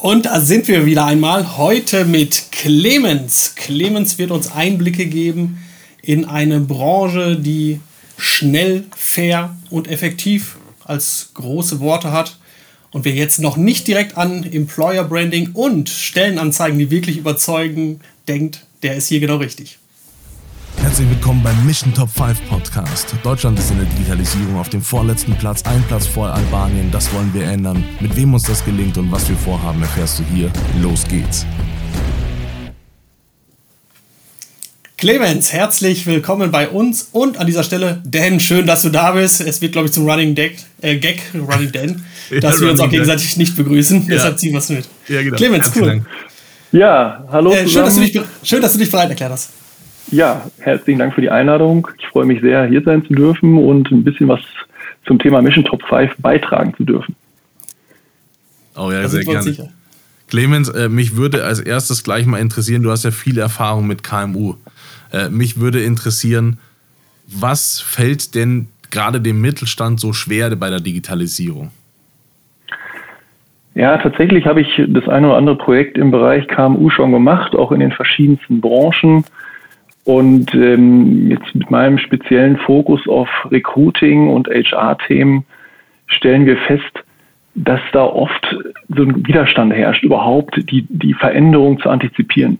Und da sind wir wieder einmal heute mit Clemens. Clemens wird uns Einblicke geben in eine Branche, die schnell, fair und effektiv als große Worte hat. Und wer jetzt noch nicht direkt an Employer Branding und Stellenanzeigen, die wirklich überzeugen, denkt, der ist hier genau richtig. Herzlich willkommen beim Mission Top 5 Podcast. Deutschland ist in der Digitalisierung auf dem vorletzten Platz, ein Platz vor Albanien. Das wollen wir ändern. Mit wem uns das gelingt und was wir vorhaben, erfährst du hier. Los geht's. Clemens, herzlich willkommen bei uns und an dieser Stelle, Dan, schön, dass du da bist. Es wird, glaube ich, zum Running Deck, äh, Gag, Running Dan, ja, dass wir uns auch gegenseitig nicht begrüßen. Ja. Deshalb ziehen wir es mit. Ja, genau. Clemens, cool. Ja, hallo. Äh, schön, dass du dich, schön, dass du dich bereit erklärt hast. Ja, herzlichen Dank für die Einladung. Ich freue mich sehr, hier sein zu dürfen und ein bisschen was zum Thema Mission Top 5 beitragen zu dürfen. Oh ja, sehr gerne. Sicher. Clemens, äh, mich würde als erstes gleich mal interessieren, du hast ja viel Erfahrung mit KMU. Äh, mich würde interessieren, was fällt denn gerade dem Mittelstand so schwer bei der Digitalisierung? Ja, tatsächlich habe ich das eine oder andere Projekt im Bereich KMU schon gemacht, auch in den verschiedensten Branchen. Und ähm, jetzt mit meinem speziellen Fokus auf Recruiting und HR-Themen stellen wir fest, dass da oft so ein Widerstand herrscht, überhaupt die, die Veränderung zu antizipieren.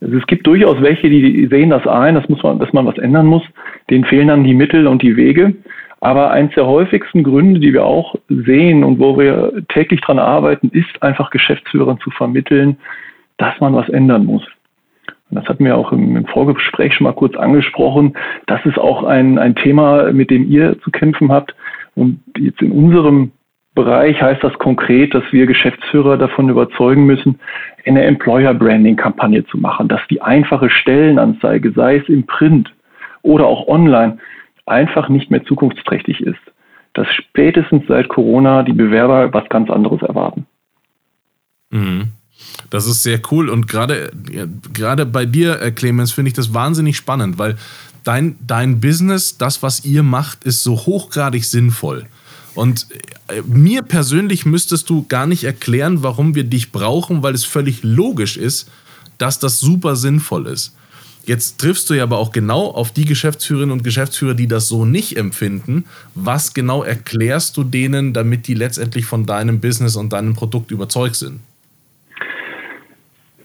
Also es gibt durchaus welche, die sehen das ein, dass, muss man, dass man was ändern muss. Denen fehlen dann die Mittel und die Wege. Aber eins der häufigsten Gründe, die wir auch sehen und wo wir täglich dran arbeiten, ist einfach Geschäftsführern zu vermitteln, dass man was ändern muss das hatten wir auch im, im, Vorgespräch schon mal kurz angesprochen, das ist auch ein, ein Thema, mit dem ihr zu kämpfen habt. Und jetzt in unserem Bereich heißt das konkret, dass wir Geschäftsführer davon überzeugen müssen, eine Employer Branding Kampagne zu machen, dass die einfache Stellenanzeige, sei es im Print oder auch online, einfach nicht mehr zukunftsträchtig ist. Dass spätestens seit Corona die Bewerber was ganz anderes erwarten. Mhm. Das ist sehr cool und gerade gerade bei dir, äh, Clemens, finde ich das wahnsinnig spannend, weil dein, dein Business, das, was ihr macht, ist so hochgradig sinnvoll. Und äh, mir persönlich müsstest du gar nicht erklären, warum wir dich brauchen, weil es völlig logisch ist, dass das super sinnvoll ist. Jetzt triffst du ja aber auch genau auf die Geschäftsführerinnen und Geschäftsführer, die das so nicht empfinden. Was genau erklärst du denen, damit die letztendlich von deinem Business und deinem Produkt überzeugt sind?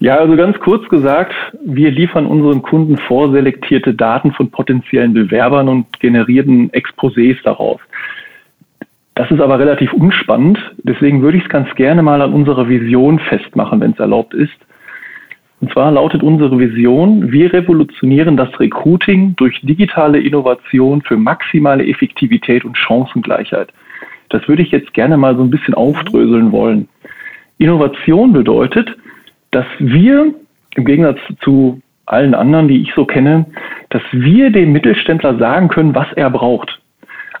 Ja, also ganz kurz gesagt, wir liefern unseren Kunden vorselektierte Daten von potenziellen Bewerbern und generierten Exposés daraus. Das ist aber relativ unspannend, deswegen würde ich es ganz gerne mal an unserer Vision festmachen, wenn es erlaubt ist. Und zwar lautet unsere Vision, wir revolutionieren das Recruiting durch digitale Innovation für maximale Effektivität und Chancengleichheit. Das würde ich jetzt gerne mal so ein bisschen aufdröseln wollen. Innovation bedeutet, dass wir im Gegensatz zu allen anderen, die ich so kenne, dass wir dem Mittelständler sagen können, was er braucht.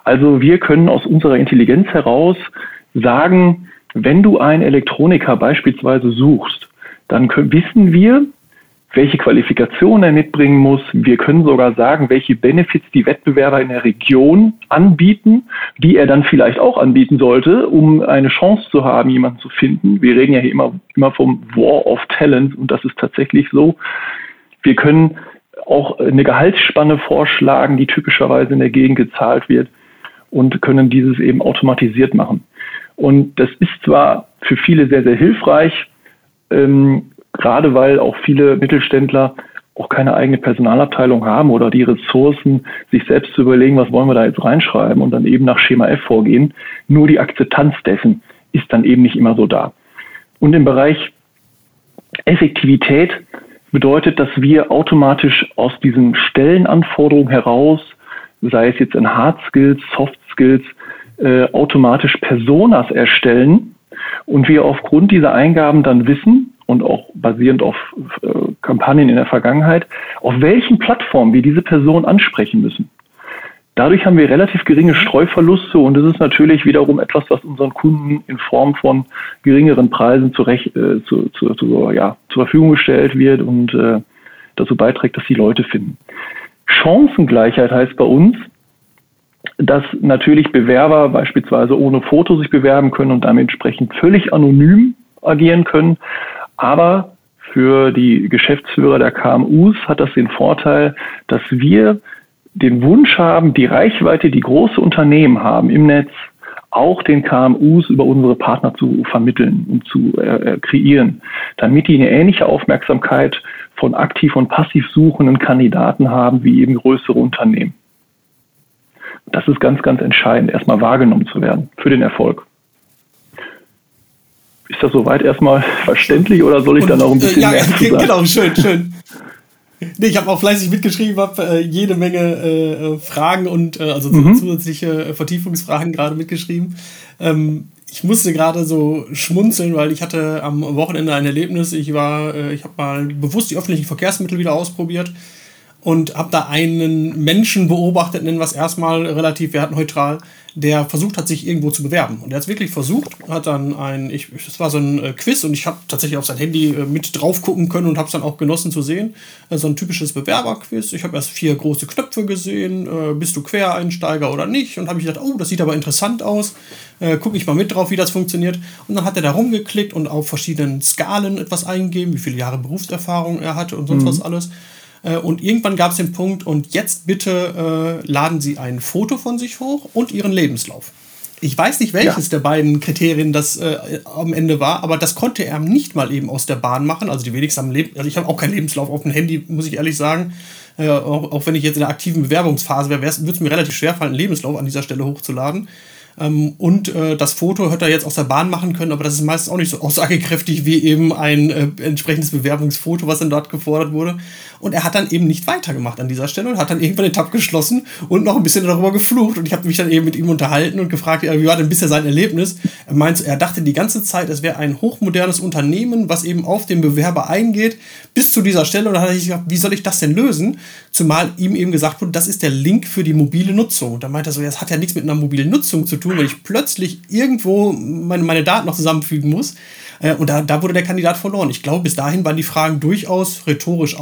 Also wir können aus unserer Intelligenz heraus sagen, wenn du einen Elektroniker beispielsweise suchst, dann können, wissen wir, welche Qualifikation er mitbringen muss. Wir können sogar sagen, welche Benefits die Wettbewerber in der Region anbieten, die er dann vielleicht auch anbieten sollte, um eine Chance zu haben, jemanden zu finden. Wir reden ja hier immer, immer vom War of Talent und das ist tatsächlich so. Wir können auch eine Gehaltsspanne vorschlagen, die typischerweise in der Gegend gezahlt wird und können dieses eben automatisiert machen. Und das ist zwar für viele sehr, sehr hilfreich, ähm, gerade weil auch viele Mittelständler auch keine eigene Personalabteilung haben oder die Ressourcen, sich selbst zu überlegen, was wollen wir da jetzt reinschreiben und dann eben nach Schema F vorgehen. Nur die Akzeptanz dessen ist dann eben nicht immer so da. Und im Bereich Effektivität bedeutet, dass wir automatisch aus diesen Stellenanforderungen heraus, sei es jetzt in Hard Skills, Soft Skills, äh, automatisch Personas erstellen und wir aufgrund dieser Eingaben dann wissen, und auch basierend auf äh, Kampagnen in der Vergangenheit, auf welchen Plattformen wir diese Person ansprechen müssen. Dadurch haben wir relativ geringe Streuverluste und das ist natürlich wiederum etwas, was unseren Kunden in Form von geringeren Preisen zurecht, äh, zu, zu, zu, ja, zur Verfügung gestellt wird und äh, dazu beiträgt, dass die Leute finden. Chancengleichheit heißt bei uns, dass natürlich Bewerber beispielsweise ohne Foto sich bewerben können und damit entsprechend völlig anonym agieren können. Aber für die Geschäftsführer der KMUs hat das den Vorteil, dass wir den Wunsch haben, die Reichweite, die große Unternehmen haben im Netz, auch den KMUs über unsere Partner zu vermitteln und zu äh, äh, kreieren, damit die eine ähnliche Aufmerksamkeit von aktiv und passiv suchenden Kandidaten haben wie eben größere Unternehmen. Das ist ganz, ganz entscheidend, erstmal wahrgenommen zu werden für den Erfolg. Ist das soweit erstmal verständlich oder soll ich und, da noch ein bisschen äh, ja, mehr zu sagen? Genau, schön, schön. Nee, ich habe auch fleißig mitgeschrieben, habe äh, jede Menge äh, Fragen und äh, also mhm. zusätzliche äh, Vertiefungsfragen gerade mitgeschrieben. Ähm, ich musste gerade so schmunzeln, weil ich hatte am Wochenende ein Erlebnis. Ich war, äh, ich habe mal bewusst die öffentlichen Verkehrsmittel wieder ausprobiert und habe da einen Menschen beobachtet, nennen wir es erstmal relativ wertneutral, der versucht hat, sich irgendwo zu bewerben. Und er hat es wirklich versucht, hat dann ein, ich, das war so ein äh, Quiz und ich habe tatsächlich auf sein Handy äh, mit drauf gucken können und habe es dann auch genossen zu sehen. Äh, so ein typisches Bewerberquiz. Ich habe erst vier große Knöpfe gesehen, bist du Quereinsteiger oder nicht? Und habe ich gedacht, oh, das sieht aber interessant aus. Gucke ich mal mit drauf, wie das funktioniert. Und dann hat er da rumgeklickt und auf verschiedenen Skalen etwas eingegeben, wie viele Jahre Berufserfahrung er hatte und sonst mhm. was alles. Äh, und irgendwann gab es den Punkt, und jetzt bitte äh, laden Sie ein Foto von sich hoch und Ihren Lebenslauf. Ich weiß nicht, welches ja. der beiden Kriterien das äh, am Ende war, aber das konnte er nicht mal eben aus der Bahn machen. Also die wenigsten haben Leben, also ich habe auch keinen Lebenslauf auf dem Handy, muss ich ehrlich sagen. Äh, auch, auch, wenn ich jetzt in der aktiven Bewerbungsphase wäre, würde es mir relativ schwer fallen, einen Lebenslauf an dieser Stelle hochzuladen. Ähm, und äh, das Foto hätte er jetzt aus der Bahn machen können, aber das ist meistens auch nicht so aussagekräftig wie eben ein äh, entsprechendes Bewerbungsfoto, was dann dort gefordert wurde. Und er hat dann eben nicht weitergemacht an dieser Stelle und hat dann irgendwann den Tab geschlossen und noch ein bisschen darüber geflucht. Und ich habe mich dann eben mit ihm unterhalten und gefragt, wie war denn bisher sein Erlebnis? Er meint, er dachte die ganze Zeit, es wäre ein hochmodernes Unternehmen, was eben auf den Bewerber eingeht, bis zu dieser Stelle. Und dann hat sich gedacht, wie soll ich das denn lösen? Zumal ihm eben gesagt wurde, das ist der Link für die mobile Nutzung. Und da meinte er so, das hat ja nichts mit einer mobilen Nutzung zu tun, wenn ich plötzlich irgendwo meine, meine Daten noch zusammenfügen muss. Äh, und da, da wurde der Kandidat verloren. Ich glaube, bis dahin waren die Fragen durchaus rhetorisch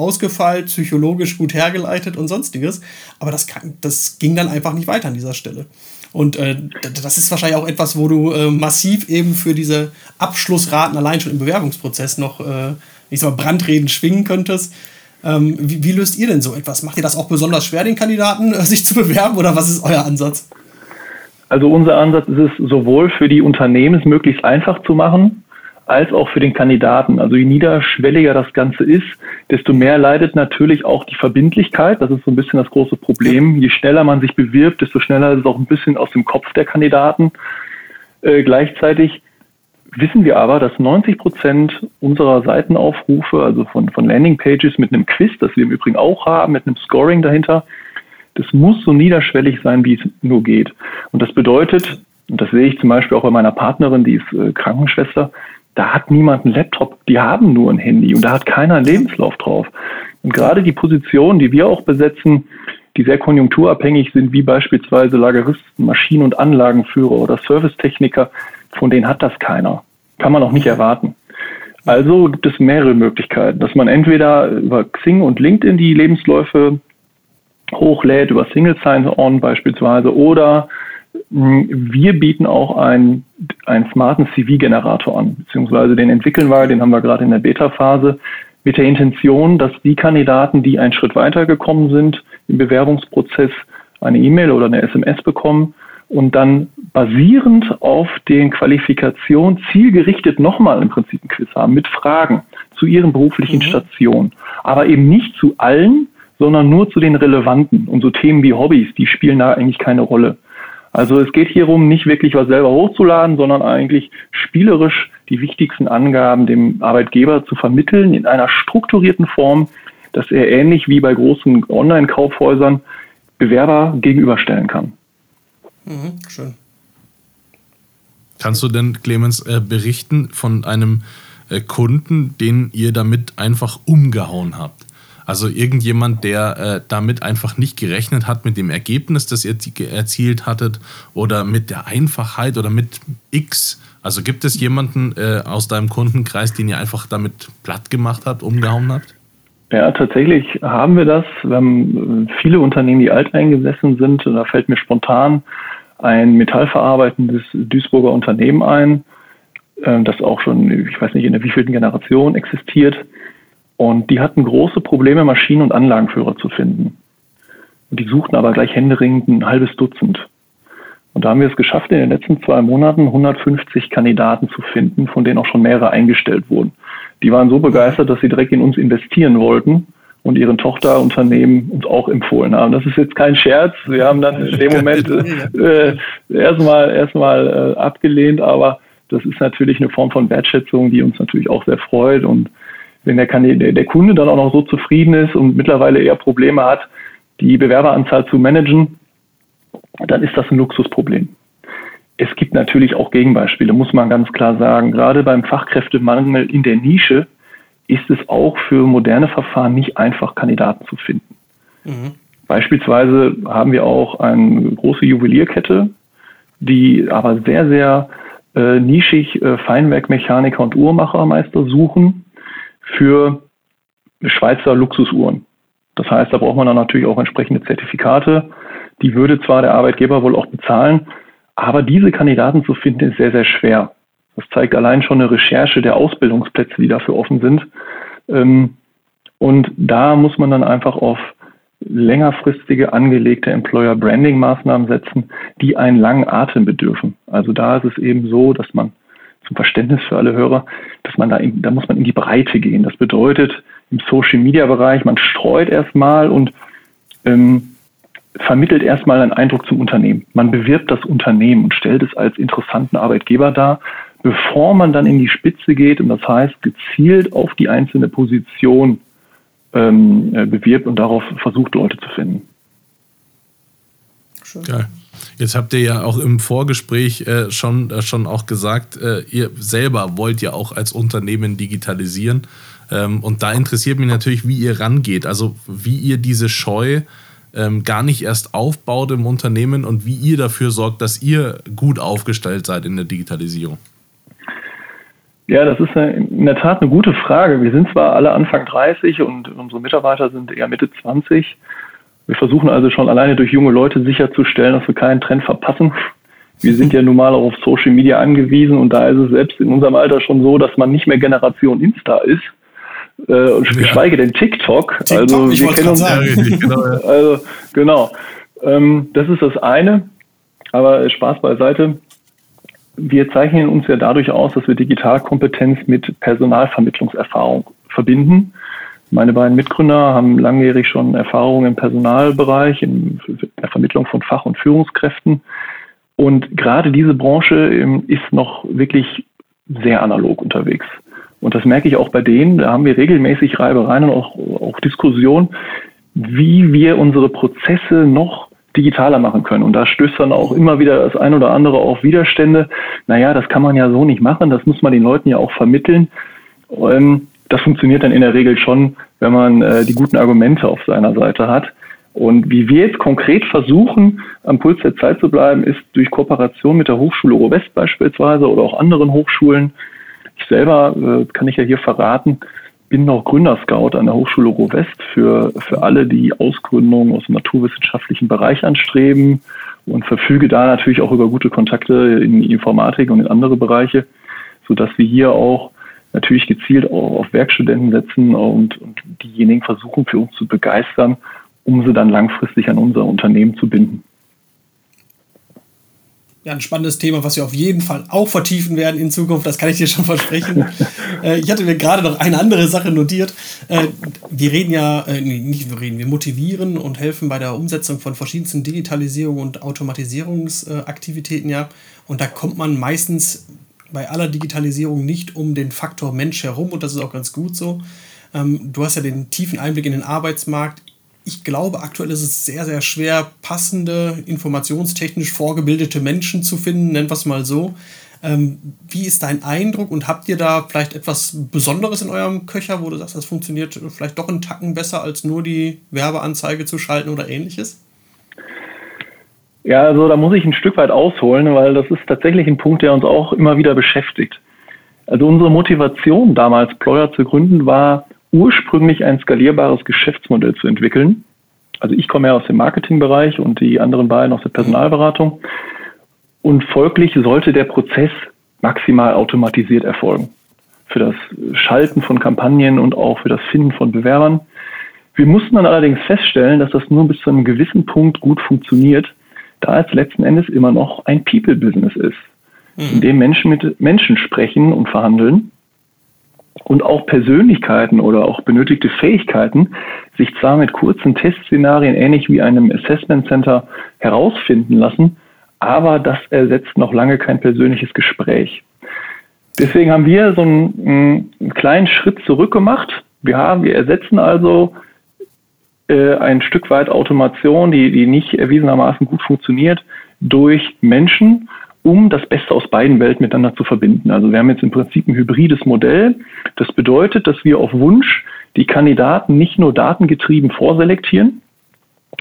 ausgefeilt, psychologisch gut hergeleitet und sonstiges. Aber das, kann, das ging dann einfach nicht weiter an dieser Stelle. Und äh, das ist wahrscheinlich auch etwas, wo du äh, massiv eben für diese Abschlussraten allein schon im Bewerbungsprozess noch, äh, ich sag mal, Brandreden schwingen könntest. Ähm, wie, wie, löst ihr denn so etwas? Macht ihr das auch besonders schwer, den Kandidaten äh, sich zu bewerben oder was ist euer Ansatz? Also unser Ansatz ist es, sowohl für die Unternehmen es möglichst einfach zu machen, als auch für den Kandidaten. Also je niederschwelliger das Ganze ist, desto mehr leidet natürlich auch die Verbindlichkeit. Das ist so ein bisschen das große Problem. Je schneller man sich bewirbt, desto schneller ist es auch ein bisschen aus dem Kopf der Kandidaten. Äh, gleichzeitig wissen wir aber, dass 90 Prozent unserer Seitenaufrufe, also von, von Landingpages mit einem Quiz, das wir im Übrigen auch haben, mit einem Scoring dahinter, das muss so niederschwellig sein, wie es nur geht. Und das bedeutet, und das sehe ich zum Beispiel auch bei meiner Partnerin, die ist äh, Krankenschwester, da hat niemand einen Laptop, die haben nur ein Handy und da hat keiner einen Lebenslauf drauf. Und gerade die Positionen, die wir auch besetzen, die sehr konjunkturabhängig sind, wie beispielsweise Lageristen, Maschinen- und Anlagenführer oder Servicetechniker, von denen hat das keiner. Kann man auch nicht erwarten. Also gibt es mehrere Möglichkeiten, dass man entweder über Xing und LinkedIn die Lebensläufe hochlädt, über Single Sign-On beispielsweise, oder wir bieten auch einen, einen smarten CV-Generator an, beziehungsweise den entwickeln wir, den haben wir gerade in der Beta-Phase, mit der Intention, dass die Kandidaten, die einen Schritt weiter gekommen sind im Bewerbungsprozess, eine E-Mail oder eine SMS bekommen und dann basierend auf den Qualifikationen zielgerichtet nochmal im Prinzip ein Quiz haben mit Fragen zu ihren beruflichen mhm. Stationen. Aber eben nicht zu allen, sondern nur zu den relevanten. Und so Themen wie Hobbys, die spielen da eigentlich keine Rolle. Also es geht hier um nicht wirklich was selber hochzuladen, sondern eigentlich spielerisch die wichtigsten Angaben dem Arbeitgeber zu vermitteln in einer strukturierten Form, dass er ähnlich wie bei großen Online-Kaufhäusern Bewerber gegenüberstellen kann. Mhm, schön. Kannst du denn, Clemens, äh, berichten von einem äh, Kunden, den ihr damit einfach umgehauen habt? Also irgendjemand, der äh, damit einfach nicht gerechnet hat mit dem Ergebnis, das ihr erzielt hattet oder mit der Einfachheit oder mit X. Also gibt es jemanden äh, aus deinem Kundenkreis, den ihr einfach damit platt gemacht habt, umgehauen habt? Ja, tatsächlich haben wir das. Wir haben äh, viele Unternehmen, die alteingesessen sind. Da fällt mir spontan ein metallverarbeitendes Duisburger Unternehmen ein, äh, das auch schon, ich weiß nicht, in der wievielten Generation existiert. Und die hatten große Probleme, Maschinen- und Anlagenführer zu finden. Und die suchten aber gleich händeringend ein halbes Dutzend. Und da haben wir es geschafft, in den letzten zwei Monaten 150 Kandidaten zu finden, von denen auch schon mehrere eingestellt wurden. Die waren so begeistert, dass sie direkt in uns investieren wollten und ihren Tochterunternehmen uns auch empfohlen haben. Das ist jetzt kein Scherz. Wir haben dann in dem Moment äh, erstmal erstmal äh, abgelehnt, aber das ist natürlich eine Form von Wertschätzung, die uns natürlich auch sehr freut. Und wenn der, der Kunde dann auch noch so zufrieden ist und mittlerweile eher Probleme hat, die Bewerberanzahl zu managen, dann ist das ein Luxusproblem. Es gibt natürlich auch Gegenbeispiele, muss man ganz klar sagen. Gerade beim Fachkräftemangel in der Nische ist es auch für moderne Verfahren nicht einfach, Kandidaten zu finden. Mhm. Beispielsweise haben wir auch eine große Juwelierkette, die aber sehr, sehr äh, nischig äh, Feinwerkmechaniker und Uhrmachermeister suchen für Schweizer Luxusuhren. Das heißt, da braucht man dann natürlich auch entsprechende Zertifikate. Die würde zwar der Arbeitgeber wohl auch bezahlen, aber diese Kandidaten zu finden ist sehr, sehr schwer. Das zeigt allein schon eine Recherche der Ausbildungsplätze, die dafür offen sind. Ähm, und da muss man dann einfach auf längerfristige angelegte Employer Branding Maßnahmen setzen, die einen langen Atem bedürfen. Also da ist es eben so, dass man zum Verständnis für alle Hörer, dass man da, in, da muss man in die Breite gehen. Das bedeutet im Social Media Bereich, man streut erstmal und ähm, vermittelt erstmal einen Eindruck zum Unternehmen. Man bewirbt das Unternehmen und stellt es als interessanten Arbeitgeber dar, bevor man dann in die Spitze geht und das heißt gezielt auf die einzelne Position ähm, äh, bewirbt und darauf versucht, Leute zu finden. Schön. Geil. Jetzt habt ihr ja auch im Vorgespräch äh, schon, äh, schon auch gesagt, äh, ihr selber wollt ja auch als Unternehmen digitalisieren. Ähm, und da interessiert mich natürlich, wie ihr rangeht. Also wie ihr diese Scheu ähm, gar nicht erst aufbaut im Unternehmen und wie ihr dafür sorgt, dass ihr gut aufgestellt seid in der Digitalisierung. Ja, das ist in der Tat eine gute Frage. Wir sind zwar alle Anfang 30 und unsere Mitarbeiter sind eher Mitte 20. Wir versuchen also schon alleine durch junge Leute sicherzustellen, dass wir keinen Trend verpassen. Wir sind ja nun mal auch auf Social Media angewiesen und da ist es selbst in unserem Alter schon so, dass man nicht mehr Generation Insta ist, äh, und ja. geschweige denn TikTok. TikTok also wir kennen uns. Sagen. Genau, also genau. Ähm, das ist das eine. Aber Spaß beiseite. Wir zeichnen uns ja dadurch aus, dass wir Digitalkompetenz mit Personalvermittlungserfahrung verbinden. Meine beiden Mitgründer haben langjährig schon Erfahrung im Personalbereich, in der Vermittlung von Fach- und Führungskräften. Und gerade diese Branche ähm, ist noch wirklich sehr analog unterwegs. Und das merke ich auch bei denen. Da haben wir regelmäßig Reibereien und auch, auch Diskussionen, wie wir unsere Prozesse noch digitaler machen können. Und da stößt dann auch immer wieder das ein oder andere auf Widerstände. Naja, das kann man ja so nicht machen. Das muss man den Leuten ja auch vermitteln. Ähm, das funktioniert dann in der Regel schon, wenn man äh, die guten Argumente auf seiner Seite hat. Und wie wir jetzt konkret versuchen, am Puls der Zeit zu bleiben, ist durch Kooperation mit der Hochschule Ruhr-West beispielsweise oder auch anderen Hochschulen ich selber, äh, kann ich ja hier verraten, bin noch Gründerscout an der Hochschule Ruhr-West für, für alle, die Ausgründungen aus dem naturwissenschaftlichen Bereich anstreben und verfüge da natürlich auch über gute Kontakte in Informatik und in andere Bereiche, sodass wir hier auch natürlich gezielt auch auf Werkstudenten setzen und, und diejenigen versuchen für uns zu begeistern, um sie dann langfristig an unser Unternehmen zu binden ja, ein spannendes Thema, was wir auf jeden Fall auch vertiefen werden in Zukunft. Das kann ich dir schon versprechen. äh, ich hatte mir gerade noch eine andere Sache notiert. Äh, wir reden ja, äh, nicht wir reden, wir motivieren und helfen bei der Umsetzung von verschiedensten Digitalisierung und Automatisierungsaktivitäten ja. Und da kommt man meistens bei aller Digitalisierung nicht um den Faktor Mensch herum und das ist auch ganz gut so. Ähm, du hast ja den tiefen Einblick in den Arbeitsmarkt ich glaube, aktuell ist es sehr, sehr schwer, passende, informationstechnisch vorgebildete Menschen zu finden, nennen wir es mal so. Ähm, wie ist dein Eindruck und habt ihr da vielleicht etwas Besonderes in eurem Köcher, wo du sagst, das funktioniert vielleicht doch einen Tacken besser, als nur die Werbeanzeige zu schalten oder ähnliches? Ja, also da muss ich ein Stück weit ausholen, weil das ist tatsächlich ein Punkt, der uns auch immer wieder beschäftigt. Also unsere Motivation damals, Ployer zu gründen, war ursprünglich ein skalierbares Geschäftsmodell zu entwickeln. Also ich komme ja aus dem Marketingbereich und die anderen beiden aus der Personalberatung. Und folglich sollte der Prozess maximal automatisiert erfolgen. Für das Schalten von Kampagnen und auch für das Finden von Bewerbern. Wir mussten dann allerdings feststellen, dass das nur bis zu einem gewissen Punkt gut funktioniert, da es letzten Endes immer noch ein People-Business ist, mhm. in dem Menschen mit Menschen sprechen und verhandeln und auch Persönlichkeiten oder auch benötigte Fähigkeiten sich zwar mit kurzen Testszenarien ähnlich wie einem Assessment Center herausfinden lassen, aber das ersetzt noch lange kein persönliches Gespräch. Deswegen haben wir so einen, einen kleinen Schritt zurück gemacht. Wir haben, wir ersetzen also äh, ein Stück weit Automation, die, die nicht erwiesenermaßen gut funktioniert, durch Menschen, um das Beste aus beiden Welten miteinander zu verbinden. Also wir haben jetzt im Prinzip ein hybrides Modell. Das bedeutet, dass wir auf Wunsch die Kandidaten nicht nur datengetrieben vorselektieren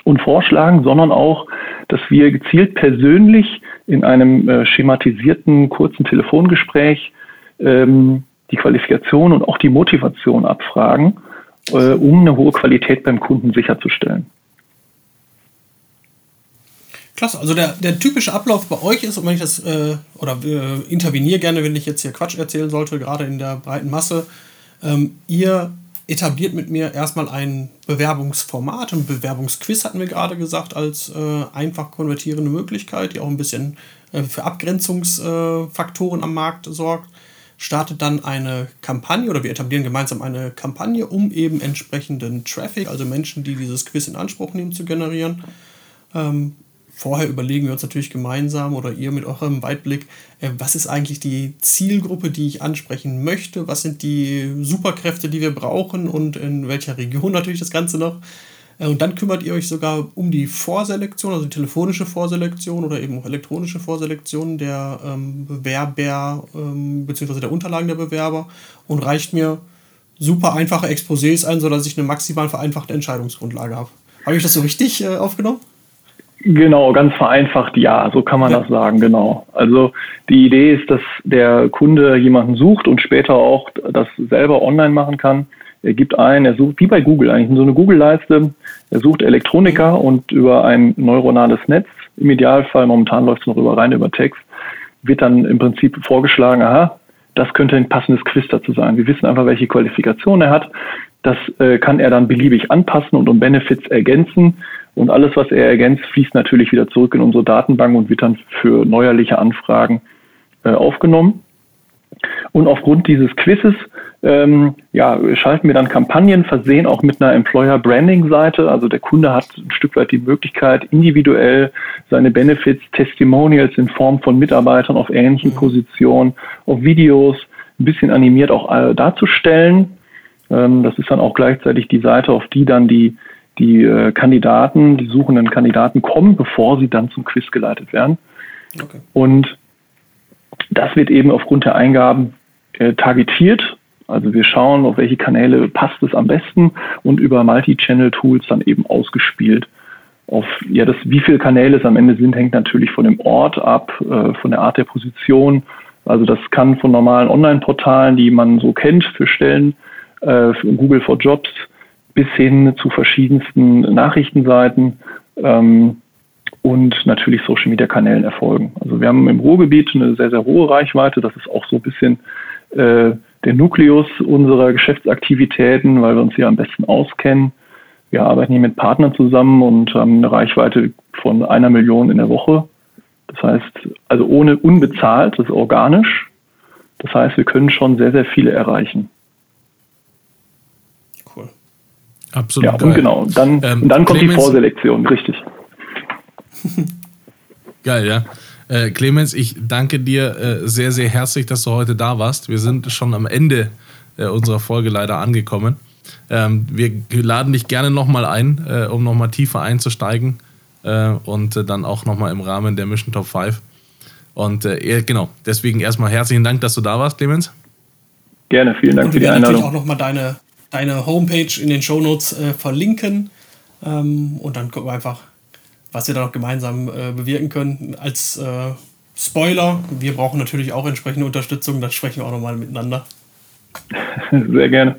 und vorschlagen, sondern auch, dass wir gezielt persönlich in einem äh, schematisierten kurzen Telefongespräch ähm, die Qualifikation und auch die Motivation abfragen, äh, um eine hohe Qualität beim Kunden sicherzustellen. Klasse, also der, der typische Ablauf bei euch ist, und wenn ich das, äh, oder äh, interveniere gerne, wenn ich jetzt hier Quatsch erzählen sollte, gerade in der breiten Masse, ähm, ihr etabliert mit mir erstmal ein Bewerbungsformat, ein Bewerbungsquiz hatten wir gerade gesagt, als äh, einfach konvertierende Möglichkeit, die auch ein bisschen äh, für Abgrenzungsfaktoren am Markt sorgt. Startet dann eine Kampagne oder wir etablieren gemeinsam eine Kampagne, um eben entsprechenden Traffic, also Menschen, die dieses Quiz in Anspruch nehmen, zu generieren. Ähm, vorher überlegen wir uns natürlich gemeinsam oder ihr mit eurem Weitblick, äh, was ist eigentlich die Zielgruppe, die ich ansprechen möchte, was sind die Superkräfte, die wir brauchen und in welcher Region natürlich das Ganze noch. Äh, und dann kümmert ihr euch sogar um die Vorselektion, also die telefonische Vorselektion oder eben auch elektronische Vorselektion der ähm, Bewerber ähm, bzw. der Unterlagen der Bewerber und reicht mir super einfache Exposés ein, sodass ich eine maximal vereinfachte Entscheidungsgrundlage habe. Habe ich das so richtig äh, aufgenommen? Genau, ganz vereinfacht ja, so kann man ja. das sagen, genau. Also die Idee ist, dass der Kunde jemanden sucht und später auch das selber online machen kann. Er gibt ein, er sucht, wie bei Google eigentlich, so eine Google-Leiste, er sucht Elektroniker und über ein neuronales Netz, im Idealfall, momentan läuft es noch über rein über Text, wird dann im Prinzip vorgeschlagen, aha, das könnte ein passendes Quiz dazu sein. Wir wissen einfach, welche Qualifikation er hat. Das äh, kann er dann beliebig anpassen und um Benefits ergänzen. Und alles, was er ergänzt, fließt natürlich wieder zurück in unsere Datenbank und wird dann für neuerliche Anfragen äh, aufgenommen. Und aufgrund dieses Quizzes ähm, ja, schalten wir dann Kampagnen, versehen auch mit einer Employer Branding Seite. Also der Kunde hat ein Stück weit die Möglichkeit, individuell seine Benefits, Testimonials in Form von Mitarbeitern auf ähnlichen mhm. Positionen, auf Videos, ein bisschen animiert auch äh, darzustellen. Ähm, das ist dann auch gleichzeitig die Seite, auf die dann die die äh, Kandidaten, die suchenden Kandidaten kommen, bevor sie dann zum Quiz geleitet werden. Okay. Und das wird eben aufgrund der Eingaben äh, targetiert. Also wir schauen, auf welche Kanäle passt es am besten und über Multi-Channel-Tools dann eben ausgespielt. Auf ja, das, wie viele Kanäle es am Ende sind, hängt natürlich von dem Ort ab, äh, von der Art der Position. Also das kann von normalen Online-Portalen, die man so kennt für Stellen, äh, für Google for Jobs, bis hin zu verschiedensten Nachrichtenseiten ähm, und natürlich Social Media Kanälen erfolgen. Also wir haben im Ruhrgebiet eine sehr, sehr hohe Reichweite. Das ist auch so ein bisschen äh, der Nukleus unserer Geschäftsaktivitäten, weil wir uns hier am besten auskennen. Wir arbeiten hier mit Partnern zusammen und haben eine Reichweite von einer Million in der Woche. Das heißt, also ohne unbezahlt, das ist organisch. Das heißt, wir können schon sehr, sehr viele erreichen. Absolut. Ja, geil. und genau. Dann, ähm, und dann kommt Clemens, die Vorselektion, richtig. Geil, ja. Äh, Clemens, ich danke dir äh, sehr, sehr herzlich, dass du heute da warst. Wir sind schon am Ende äh, unserer Folge leider angekommen. Ähm, wir laden dich gerne nochmal ein, äh, um nochmal tiefer einzusteigen äh, und äh, dann auch nochmal im Rahmen der Mission Top 5. Und genau, deswegen erstmal herzlichen Dank, dass du da warst, Clemens. Gerne, vielen Dank und für die Einladung. natürlich auch nochmal deine deine Homepage in den Shownotes äh, verlinken. Ähm, und dann gucken wir einfach, was wir da noch gemeinsam äh, bewirken können. Als äh, Spoiler, wir brauchen natürlich auch entsprechende Unterstützung, da sprechen wir auch nochmal miteinander. Sehr gerne.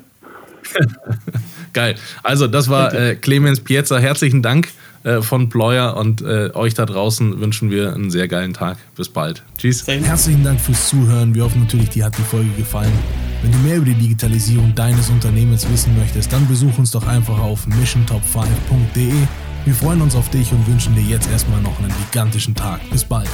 Geil. Also, das war äh, Clemens Piezza. Herzlichen Dank äh, von Ployer und äh, euch da draußen wünschen wir einen sehr geilen Tag. Bis bald. Tschüss. Herzlichen Dank fürs Zuhören. Wir hoffen natürlich, dir hat die Folge gefallen. Wenn du mehr über die Digitalisierung deines Unternehmens wissen möchtest, dann besuch uns doch einfach auf missiontop5.de. Wir freuen uns auf dich und wünschen dir jetzt erstmal noch einen gigantischen Tag. Bis bald.